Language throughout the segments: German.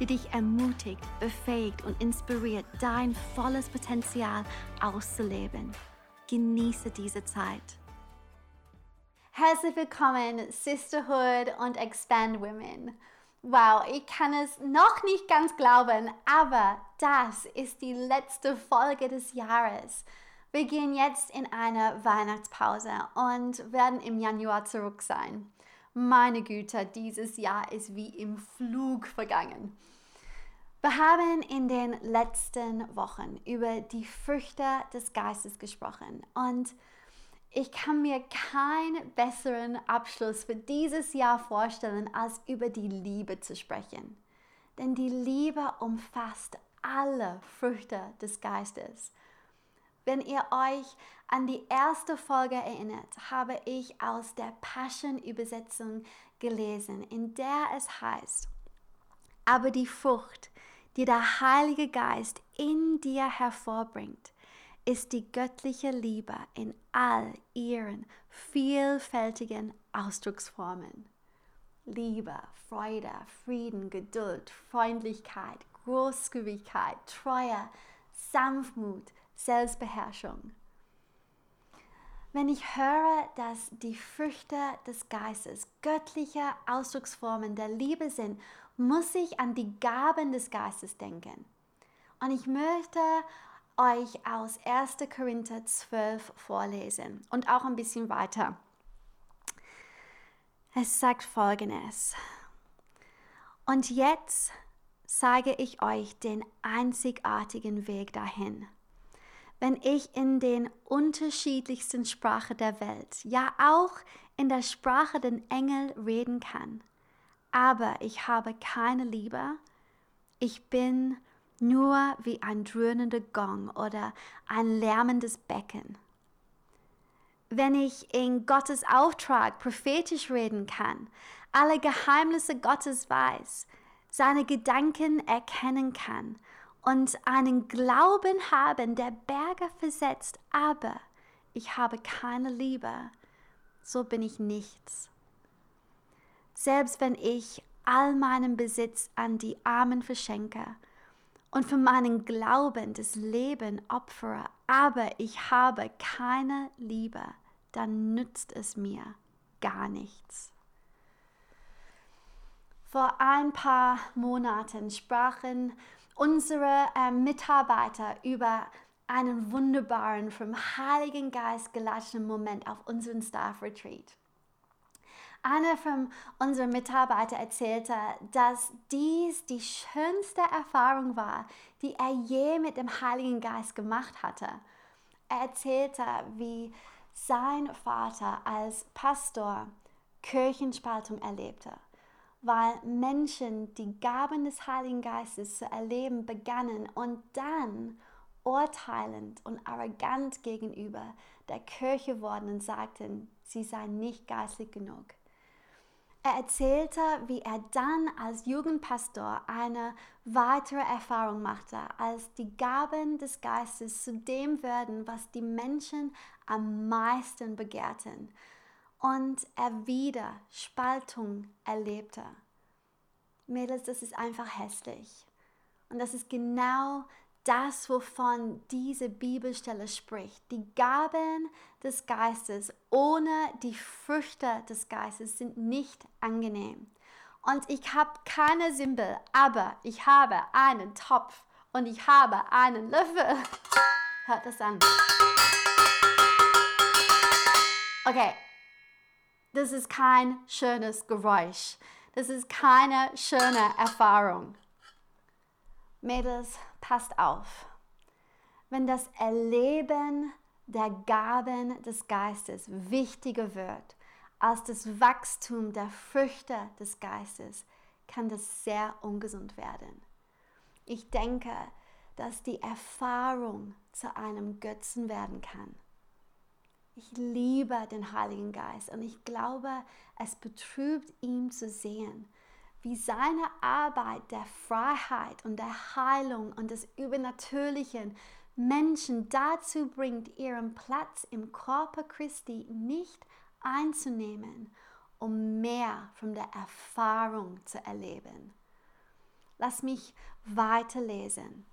die dich ermutigt, befähigt und inspiriert, dein volles Potenzial auszuleben. Genieße diese Zeit. Herzlich willkommen, Sisterhood und Expand Women. Wow, ich kann es noch nicht ganz glauben, aber das ist die letzte Folge des Jahres. Wir gehen jetzt in eine Weihnachtspause und werden im Januar zurück sein. Meine Güte, dieses Jahr ist wie im Flug vergangen. Wir haben in den letzten Wochen über die Früchte des Geistes gesprochen und ich kann mir keinen besseren Abschluss für dieses Jahr vorstellen, als über die Liebe zu sprechen. Denn die Liebe umfasst alle Früchte des Geistes. Wenn ihr euch an die erste Folge erinnert, habe ich aus der Passion-Übersetzung gelesen, in der es heißt, aber die Frucht, die der Heilige Geist in dir hervorbringt, ist die göttliche Liebe in all ihren vielfältigen Ausdrucksformen. Liebe, Freude, Frieden, Geduld, Freundlichkeit, Großzügigkeit, Treue, Sanftmut, Selbstbeherrschung. Wenn ich höre, dass die Früchte des Geistes göttliche Ausdrucksformen der Liebe sind, muss ich an die Gaben des Geistes denken. Und ich möchte euch aus 1. Korinther 12 vorlesen und auch ein bisschen weiter. Es sagt folgendes. Und jetzt zeige ich euch den einzigartigen Weg dahin wenn ich in den unterschiedlichsten Sprachen der Welt, ja auch in der Sprache den Engel reden kann. Aber ich habe keine Liebe. Ich bin nur wie ein dröhnender Gong oder ein lärmendes Becken. Wenn ich in Gottes Auftrag prophetisch reden kann, alle Geheimnisse Gottes weiß, seine Gedanken erkennen kann und einen Glauben haben, der Berge versetzt, aber ich habe keine Liebe, so bin ich nichts. Selbst wenn ich all meinen Besitz an die Armen verschenke und für meinen Glauben das Leben opfere, aber ich habe keine Liebe, dann nützt es mir gar nichts. Vor ein paar Monaten sprachen unsere äh, Mitarbeiter über einen wunderbaren, vom Heiligen Geist geleiteten Moment auf unserem Staff Retreat. Einer von unseren Mitarbeitern erzählte, dass dies die schönste Erfahrung war, die er je mit dem Heiligen Geist gemacht hatte. Er erzählte, wie sein Vater als Pastor Kirchenspaltung erlebte weil Menschen die Gaben des Heiligen Geistes zu erleben begannen und dann urteilend und arrogant gegenüber der Kirche wurden und sagten, sie seien nicht geistlich genug. Er erzählte, wie er dann als Jugendpastor eine weitere Erfahrung machte, als die Gaben des Geistes zu dem werden, was die Menschen am meisten begehrten und er wieder Spaltung erlebte. Mädels, das ist einfach hässlich. Und das ist genau das, wovon diese Bibelstelle spricht. Die Gaben des Geistes ohne die Früchte des Geistes sind nicht angenehm. Und ich habe keine Symbol, aber ich habe einen Topf und ich habe einen Löffel. Hört das an. Okay, das ist kein schönes Geräusch. Das ist keine schöne Erfahrung. Mädels, passt auf. Wenn das Erleben der Gaben des Geistes wichtiger wird als das Wachstum der Früchte des Geistes, kann das sehr ungesund werden. Ich denke, dass die Erfahrung zu einem Götzen werden kann. Ich liebe den Heiligen Geist und ich glaube, es betrübt ihn zu sehen, wie seine Arbeit der Freiheit und der Heilung und des Übernatürlichen Menschen dazu bringt, ihren Platz im Körper Christi nicht einzunehmen, um mehr von der Erfahrung zu erleben. Lass mich weiterlesen.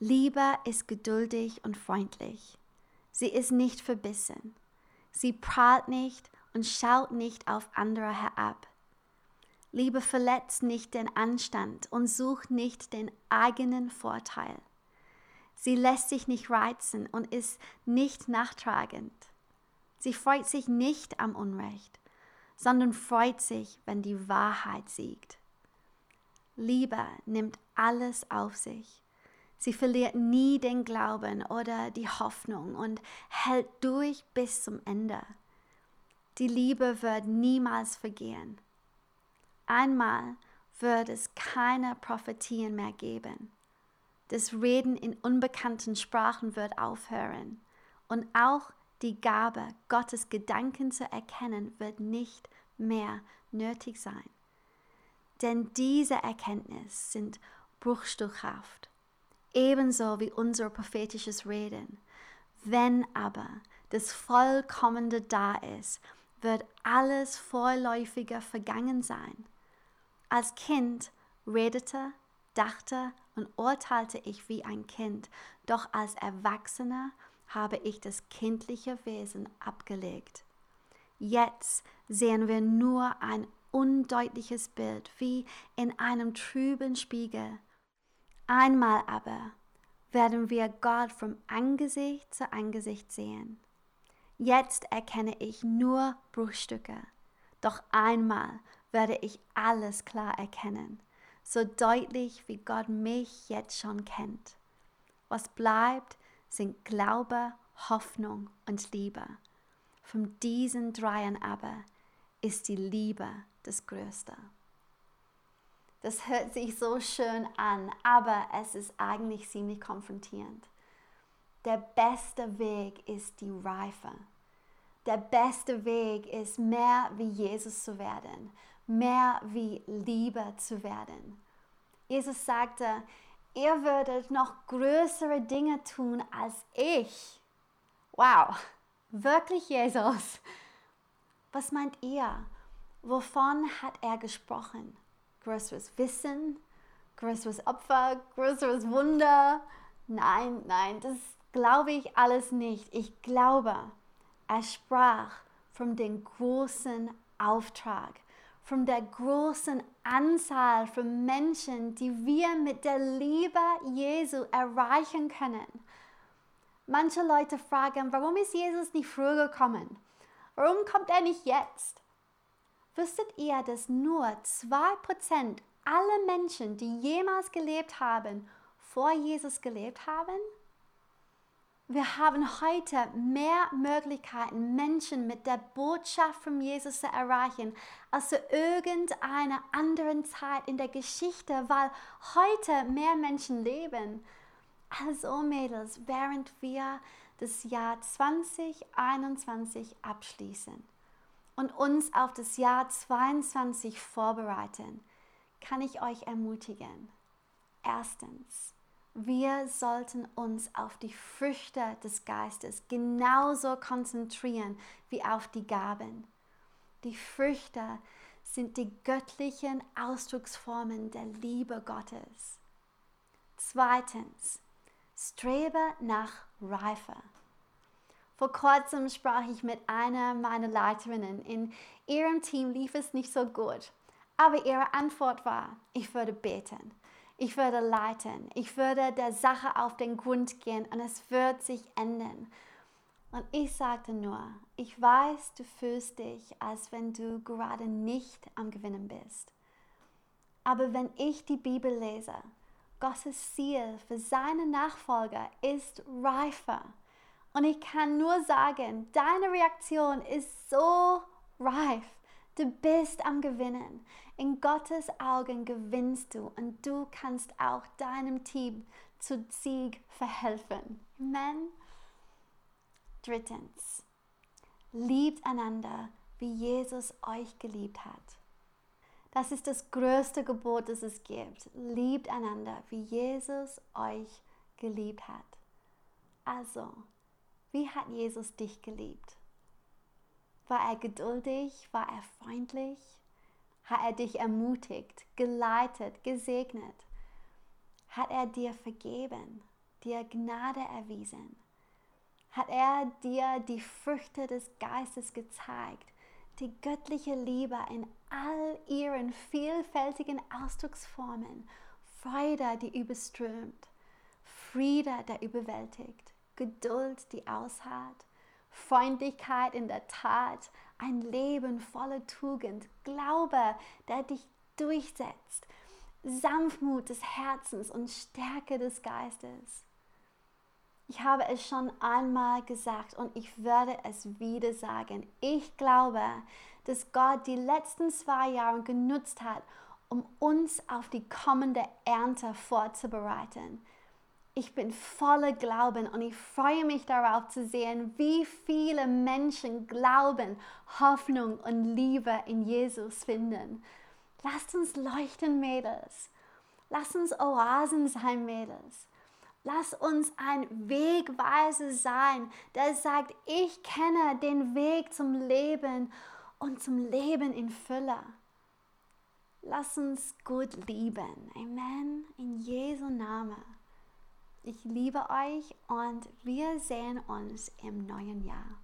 Liebe ist geduldig und freundlich. Sie ist nicht verbissen. Sie prahlt nicht und schaut nicht auf andere herab. Liebe verletzt nicht den Anstand und sucht nicht den eigenen Vorteil. Sie lässt sich nicht reizen und ist nicht nachtragend. Sie freut sich nicht am Unrecht, sondern freut sich, wenn die Wahrheit siegt. Liebe nimmt alles auf sich. Sie verliert nie den Glauben oder die Hoffnung und hält durch bis zum Ende. Die Liebe wird niemals vergehen. Einmal wird es keine Prophetien mehr geben. Das Reden in unbekannten Sprachen wird aufhören. Und auch die Gabe, Gottes Gedanken zu erkennen, wird nicht mehr nötig sein. Denn diese Erkenntnis sind bruchstückhaft, ebenso wie unser prophetisches Reden. Wenn aber das Vollkommene da ist, wird alles Vorläufige vergangen sein. Als Kind redete, dachte und urteilte ich wie ein Kind, doch als Erwachsener habe ich das kindliche Wesen abgelegt. Jetzt sehen wir nur ein undeutliches Bild wie in einem trüben Spiegel. Einmal aber werden wir Gott vom Angesicht zu Angesicht sehen. Jetzt erkenne ich nur Bruchstücke, doch einmal werde ich alles klar erkennen so deutlich wie Gott mich jetzt schon kennt. Was bleibt, sind Glaube, Hoffnung und Liebe. Von diesen dreien aber ist die Liebe das Größte. Das hört sich so schön an, aber es ist eigentlich ziemlich konfrontierend. Der beste Weg ist die Reife. Der beste Weg ist mehr wie Jesus zu werden, mehr wie Liebe zu werden. Jesus sagte, ihr würdet noch größere Dinge tun als ich. Wow, wirklich Jesus. Was meint ihr? Wovon hat er gesprochen? Größeres Wissen, größeres Opfer, größeres Wunder? Nein, nein, das glaube ich alles nicht. Ich glaube, er sprach von dem großen Auftrag, von der großen Anzahl von Menschen, die wir mit der Liebe Jesu erreichen können. Manche Leute fragen, warum ist Jesus nicht früher gekommen? Warum kommt er nicht jetzt? Wusstet ihr, dass nur 2% aller Menschen, die jemals gelebt haben, vor Jesus gelebt haben? Wir haben heute mehr Möglichkeiten, Menschen mit der Botschaft von Jesus zu erreichen, als zu irgendeiner anderen Zeit in der Geschichte, weil heute mehr Menschen leben. Also Mädels, während wir das Jahr 2021 abschließen und uns auf das Jahr 2022 vorbereiten, kann ich euch ermutigen. Erstens, wir sollten uns auf die Früchte des Geistes genauso konzentrieren wie auf die Gaben. Die Früchte sind die göttlichen Ausdrucksformen der Liebe Gottes. Zweitens, strebe nach Reife. Vor kurzem sprach ich mit einer meiner Leiterinnen. In ihrem Team lief es nicht so gut, aber ihre Antwort war, ich würde beten. Ich würde leiten. Ich würde der Sache auf den Grund gehen und es wird sich ändern. Und ich sagte nur, ich weiß, du fühlst dich, als wenn du gerade nicht am Gewinnen bist. Aber wenn ich die Bibel lese, Gottes Ziel für seine Nachfolger ist reifer. Und ich kann nur sagen, deine Reaktion ist so reif. Du bist am Gewinnen. In Gottes Augen gewinnst du und du kannst auch deinem Team zu Sieg verhelfen. Amen. Drittens, liebt einander, wie Jesus euch geliebt hat. Das ist das größte Gebot, das es gibt. Liebt einander, wie Jesus euch geliebt hat. Also, wie hat Jesus dich geliebt? War er geduldig? War er freundlich? Hat er dich ermutigt, geleitet, gesegnet? Hat er dir vergeben, dir Gnade erwiesen? Hat er dir die Früchte des Geistes gezeigt, die göttliche Liebe in all ihren vielfältigen Ausdrucksformen, Freude, die überströmt, Friede, der überwältigt, Geduld, die ausharrt, Freundlichkeit in der Tat, ein Leben voller Tugend, Glaube, der dich durchsetzt, Sanftmut des Herzens und Stärke des Geistes. Ich habe es schon einmal gesagt und ich werde es wieder sagen. Ich glaube, dass Gott die letzten zwei Jahre genutzt hat, um uns auf die kommende Ernte vorzubereiten. Ich bin voller Glauben und ich freue mich darauf zu sehen, wie viele Menschen Glauben, Hoffnung und Liebe in Jesus finden. Lasst uns leuchten, Mädels. Lasst uns Oasen sein, Mädels. Lass uns ein Wegweiser sein, der sagt, ich kenne den Weg zum Leben und zum Leben in Fülle. Lass uns gut lieben. Amen. In Jesu Namen. Ich liebe euch und wir sehen uns im neuen Jahr.